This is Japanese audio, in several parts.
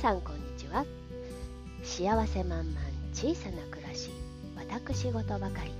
さんこんにちは。幸せ満々小さな暮らし私事ばかり。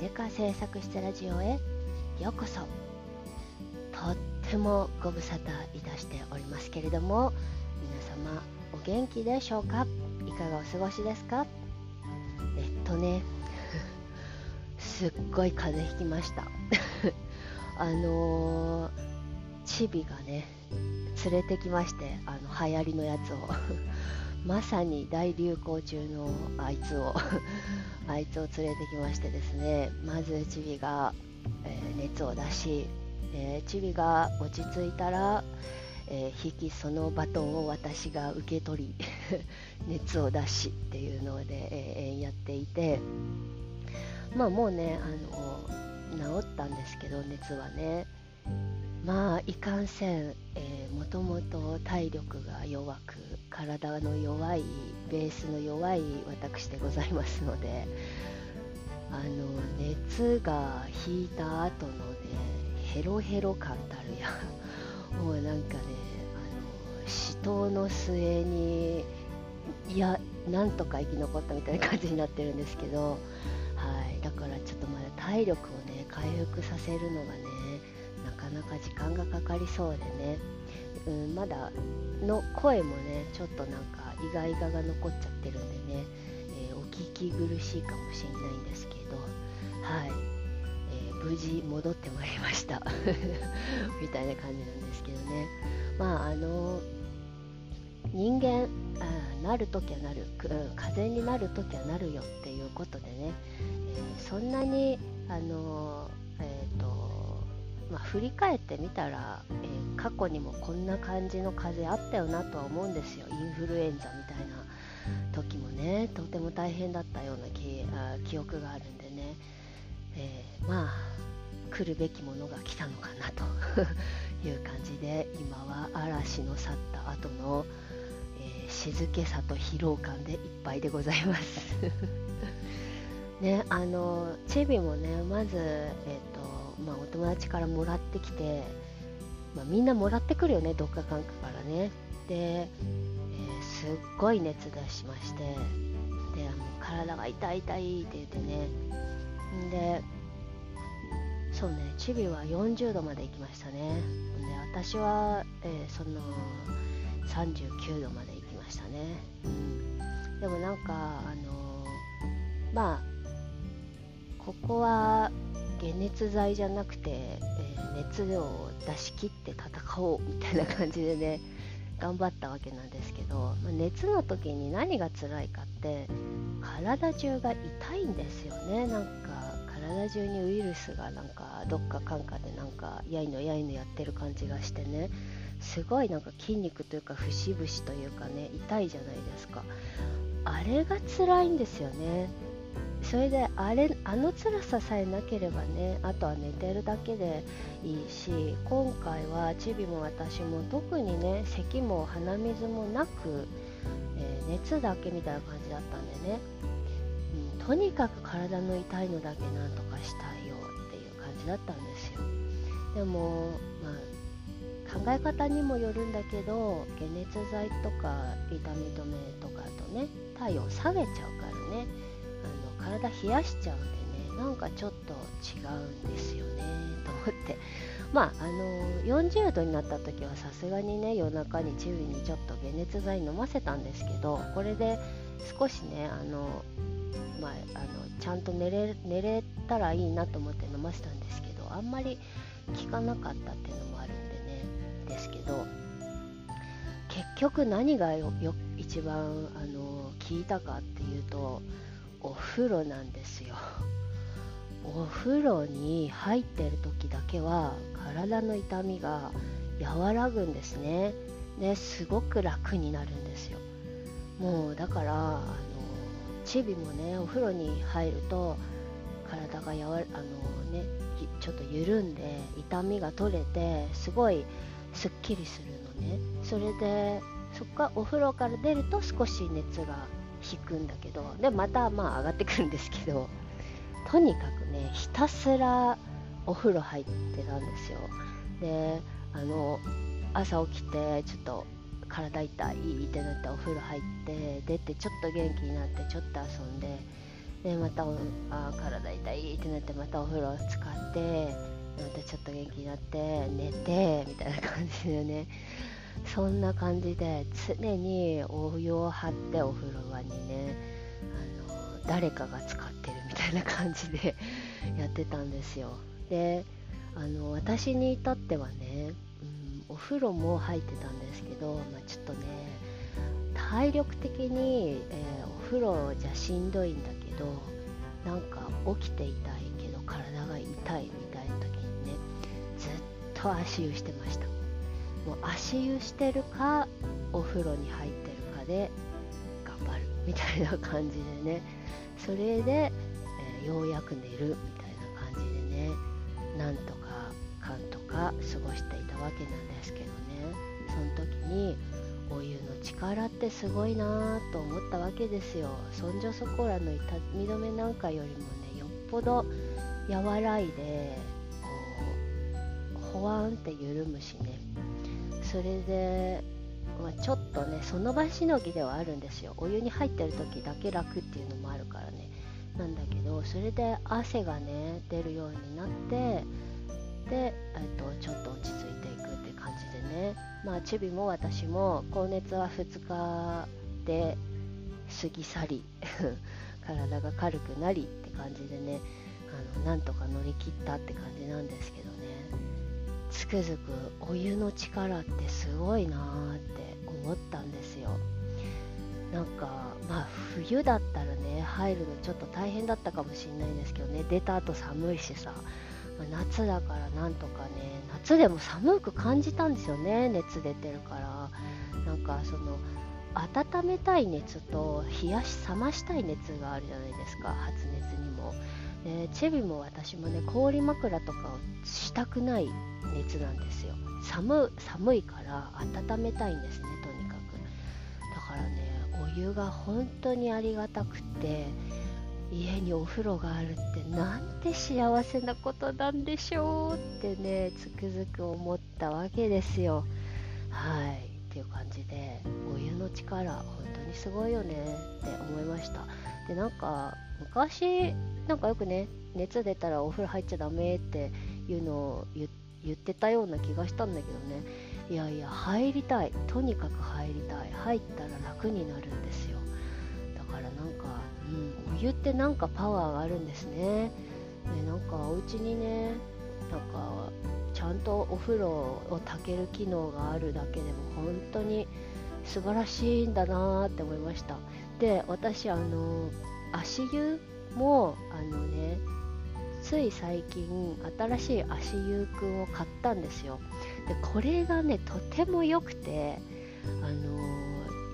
秀川製作室ラジオへ。ようこそ。とってもご無沙汰いたしておりますけれども皆様お元気でしょうか？いかがお過ごしですか？えっとね。すっごい風邪ひきました。あのー、チビがね連れてきましてあの流行りのやつを。まさに大流行中のあいつを あいつを連れてきましてですね。まずチビが、えー、熱を出し、えー、チビが落ち着いたら、えー、引きそのバトンを私が受け取り 熱を出しっていうので、えやっていて。まあもうねあの治ったんですけど熱はね。まあいかんせん、えー、もともと体力が弱く体の弱いベースの弱い私でございますのであの熱が引いた後のねヘロヘロ感たるや もうなんかねあの死闘の末にいやなんとか生き残ったみたいな感じになってるんですけど、はい、だからちょっとまだ体力をね回復させるのがねなか時間がかかりそうでね、うん、まだの声もねちょっとなんかイガイガが残っちゃってるんでね、えー、お聞き苦しいかもしれないんですけど。はい、えー、無事戻ってまいりました。みたいな感じなんですけどね。まああの人間あなるときはなる、うん、風になるときはなるよっていうことでね、えー、そんなにあの、ー、まあ、振り返ってみたら、えー、過去にもこんな感じの風邪あったよなとは思うんですよ。インフルエンザみたいな時もねとても大変だったような記あ記憶があるんでね、えー、まあ来るべきものが来たのかなと いう感じで今は嵐の去った後の、えー、静けさと疲労感でいっぱいでございます。ねあのチェビもねまず、えっーまあ、お友達からもらってきて、まあ、みんなもらってくるよねどっかかんかからね。で、えー、すっごい熱出しましてであの体が痛い痛いって言ってね。でそうねチビは40度まで行きましたね。で私は、えー、その39度まで行きましたね、うん、でもなんかあのー、まあここは解熱剤じゃなくて、えー、熱を出し切って戦おうみたいな感じでね頑張ったわけなんですけど、まあ、熱の時に何が辛いかって体中が痛いんですよねなんか体中にウイルスがなんかどっかかんかでなんかやいのやいのやってる感じがしてねすごいなんか筋肉というか節々というかね痛いじゃないですかあれが辛いんですよねそれであれあの辛ささえなければねあとは寝てるだけでいいし今回はチビも私も特にね咳も鼻水もなく、えー、熱だけみたいな感じだったんでね、うん、とにかく体の痛いのだけなんとかしたいよっていう感じだったんですよ。でもまあ考え方にもよるんだけど解熱剤とか痛み止めとかとね体温下げちゃうからね。体冷やしちゃうんでねなんかちょっと違うんですよねと思って。まああの40度になった時はさすがにね夜中にチビにちょっと解熱剤飲ませたんですけどこれで少しねあのまあ、あのちゃんと寝れ寝れたらいいなと思って飲ませたんですけどあんまり効かなかったっていうのもあるんでねですけど結局何がよ一番あの効いたかっていうとお風呂なんですよ。お風呂に入ってる時だけは体の痛みが和らぐんですね。ですごく楽になるんですよ。もうだからあのチビもねお風呂に入ると体がやわあのねちょっと緩んで痛みが取れてすごいすっきりするのね。それでそっかお風呂から出ると少し熱が引くんだけどでまたまあ上がってくるんですけどとにかくねひたすらお風呂入ってたんですよ。であの朝起きてちょっと体痛いってなってお風呂入って出てちょっと元気になってちょっと遊んででまたあ体痛いってなってまたお風呂使ってまたちょっと元気になって寝てみたいな感じでね。そんな感じで常にお湯を張ってお風呂場にねあの誰かが使ってるみたいな感じで やってたんですよ。であの私に至ってはね、うん、お風呂も入ってたんですけど、まあ、ちょっとね体力的に、えー、お風呂じゃしんどいんだけどなんか起きていたいけど体が痛いみたいな時にねずっと足湯してました。もう足湯してるかお風呂に入ってるかで頑張るみたいな感じでね。それで、えー、ようやく寝るみたいな感じでねなんとかかんとか過ごしていたわけなんですけどね。その時にお湯の力ってすごいなと思ったわけですよ。そんじょそこらの痛み止めなんかよりもねよっぽど和らいでこうほわんって緩むしね。それで、まあ、ちょっとねその場しのぎではあるんですよ。お湯に入ってる時だけ楽っていうのもあるからね。なんだけどそれで汗がね出るようになってで、えっと、ちょっと落ち着いていくって感じでね。まあチビも私も高熱は2日で過ぎ去り 体が軽くなりって感じでねあのなんとか乗り切ったって感じなんですけどね。つくづくお湯の力ってすごいなーって思ったんですよ。なんかまあ冬だったらね入るのちょっと大変だったかもしれないんですけどね。出た後寒いしさ、まあ、夏だからなんとかね夏でも寒く感じたんですよね。熱出てるから。なんかその温めたい熱と冷やし冷ましたい熱があるじゃないですか。発熱にも。でチェビも私もね氷枕とかをしたくない熱なんですよ。寒寒いから温めたいんですねとにかく。だからねお湯が本当にありがたくって家にお風呂があるってなんて幸せなことなんでしょうってねつくづく思ったわけですよ。はい。っていう感じでお湯の力本当にすごいよねって思いました。でなんか昔なんかよくね熱出たらお風呂入っちゃダメっていうのを言ってたような気がしたんだけどね。いやいや入りたい。とにかく入りたい。入ったら楽になるんですよ。だからなんか、うん、お湯ってなんかパワーがあるんですね。でなんかお家にねなんかちゃんとお風呂を炊ける機能があるだけでも本当に素晴らしいんだなって思いました。で私あの足湯もあのねつい最近新しい足湯くんを買ったんですよ。でこれがねとても良くてあの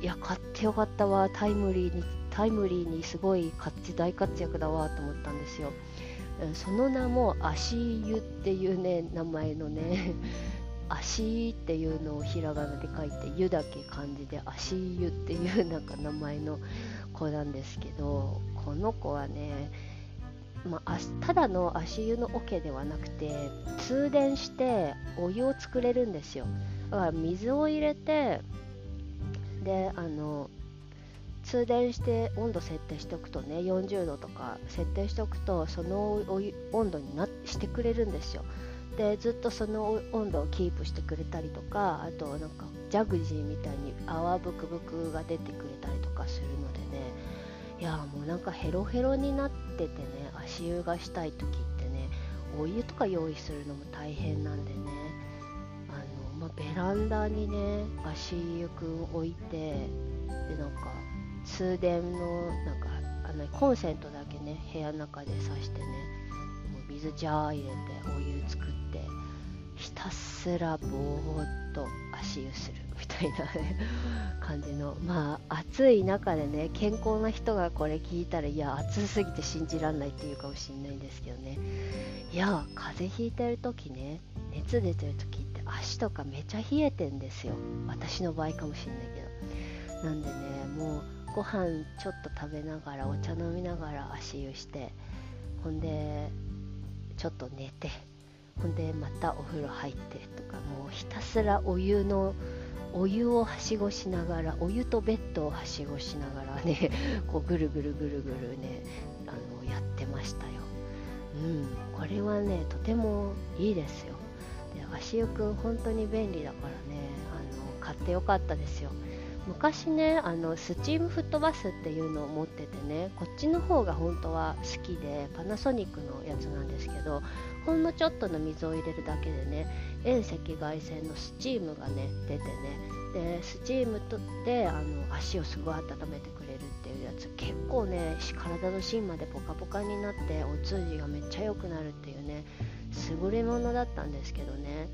ー、いや買ってよかったわタイムリーにタイムリーにすごい大活躍だわと思ったんですよ。その名も足湯っていうね名前のね足っていうのをひらがなで書いて湯だけ漢字で足湯っていうなんか名前の子なんですけどこの子はねまあ、ただの足湯の桶ではなくて通電してお湯を作れるんですよ。だから水を入れてであの通電して温度設定しておくとね40度とか設定しておくとその温度になしてくれるんですよ。でずっとその温度をキープしてくれたりとかあとなんかジャグジーみたいに泡ブクブクが出てくれたりとかするのでね。いやもうなんかヘロヘロになっててね足湯がしたい時ってねお湯とか用意するのも大変なんでね。あの、まあ、ベランダにね足湯くん置いてでなんか通電のなんかあのコンセントだけね部屋の中で挿してね水ジャー入れてお湯作ってひたすらぼーっと足湯するみたいなね感じの。まあ暑い中でね健康な人がこれ聞いたらいや暑すぎて信じらんないっていうかもしんないんですけどね。いや風邪ひいてる時ね熱出てる時って足とかめちゃ冷えてんですよ。私の場合かもしんないけど。なんでねもうご飯ちょっと食べながらお茶飲みながら足湯してほんでちょっと寝てほんでまたお風呂入ってとかもうひたすらお湯のお湯をはしごしながらお湯とベッドをはしごしながらね こうぐるぐるぐるぐるねあのやってましたよ。うんこれはねとてもいいですよ。で足湯くん本当に便利だからねあの買ってよかったですよ。昔ねあのスチームフットバスっていうのを持っててねこっちの方が本当は好きでパナソニックのやつなんですけどほんのちょっとの水を入れるだけでね遠赤外線のスチームがね出てねでスチームとであの足をすごい温めてくれるっていうやつ。結構ね体の芯までポカポカになってお通じがめっちゃ良くなるっていうね優れものだったんですけどね。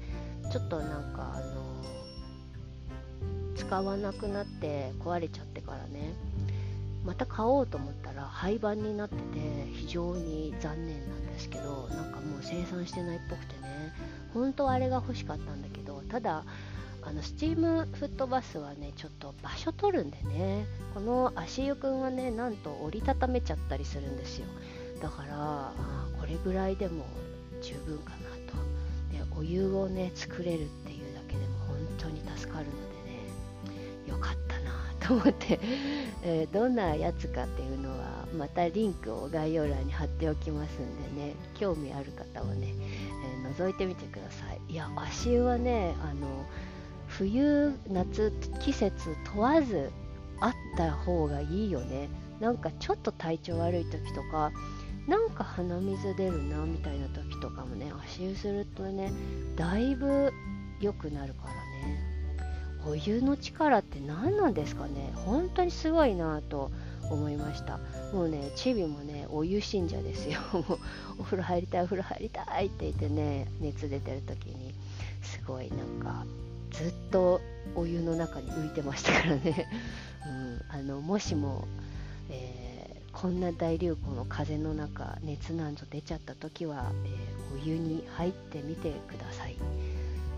ちょっとなんかあの使わなくなって壊れちゃってからね。また買おうと思ったら廃盤になってて非常に残念なんですけどなんかもう生産してないっぽくてね。本当はあれが欲しかったんだけどただあのスチームフットバスはねちょっと場所取るんでね。この足湯くんはねなんと折りたためちゃったりするんですよ。だからこれぐらいでも十分かなと。でお湯をね作れるっていうだけでも本当に助かるので。と思って、えー、どんなやつかっていうのはまたリンクを概要欄に貼っておきますんでね興味ある方はね、えー、覗いてみてください。いや足湯はねあの冬夏季節問わずあった方がいいよね。なんかちょっと体調悪い時とかなんか鼻水出るなみたいな時とかもね足湯するとねだいぶ良くなるからね。お湯の力って何なんですかね。本当にすごいなと思いました。もうねチビもねお湯信者ですよ。お風呂入りたいお風呂入りたいって言ってね熱出てる時に。すごいなんかずっとお湯の中に浮いてましたからね、うん、あのもしも、えー、こんな大流行の風の中熱なんぞ出ちゃった時は、えー、お湯に入ってみてください。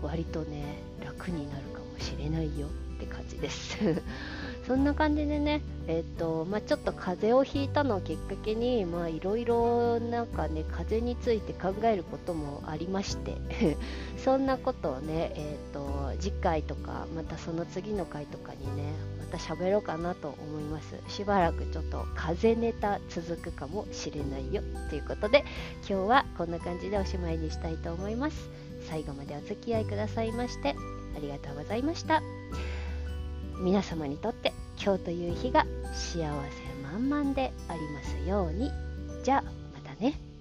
割とね楽になるかも。もしれないよって感じです。そんな感じでね、えっ、ー、とまあ、ちょっと風邪をひいたのをきっかけにいろいろなんかね風邪について考えることもありまして そんなことをね、えーと、次回とかまたその次の回とかにねまた喋ろうかなと思います。しばらくちょっと風邪ネタ続くかもしれないよということで今日はこんな感じでおしまいにしたいと思います。最後までお付き合いくださいましてありがとうございました皆様にとって今日という日が幸せ満々でありますようにじゃあまたね。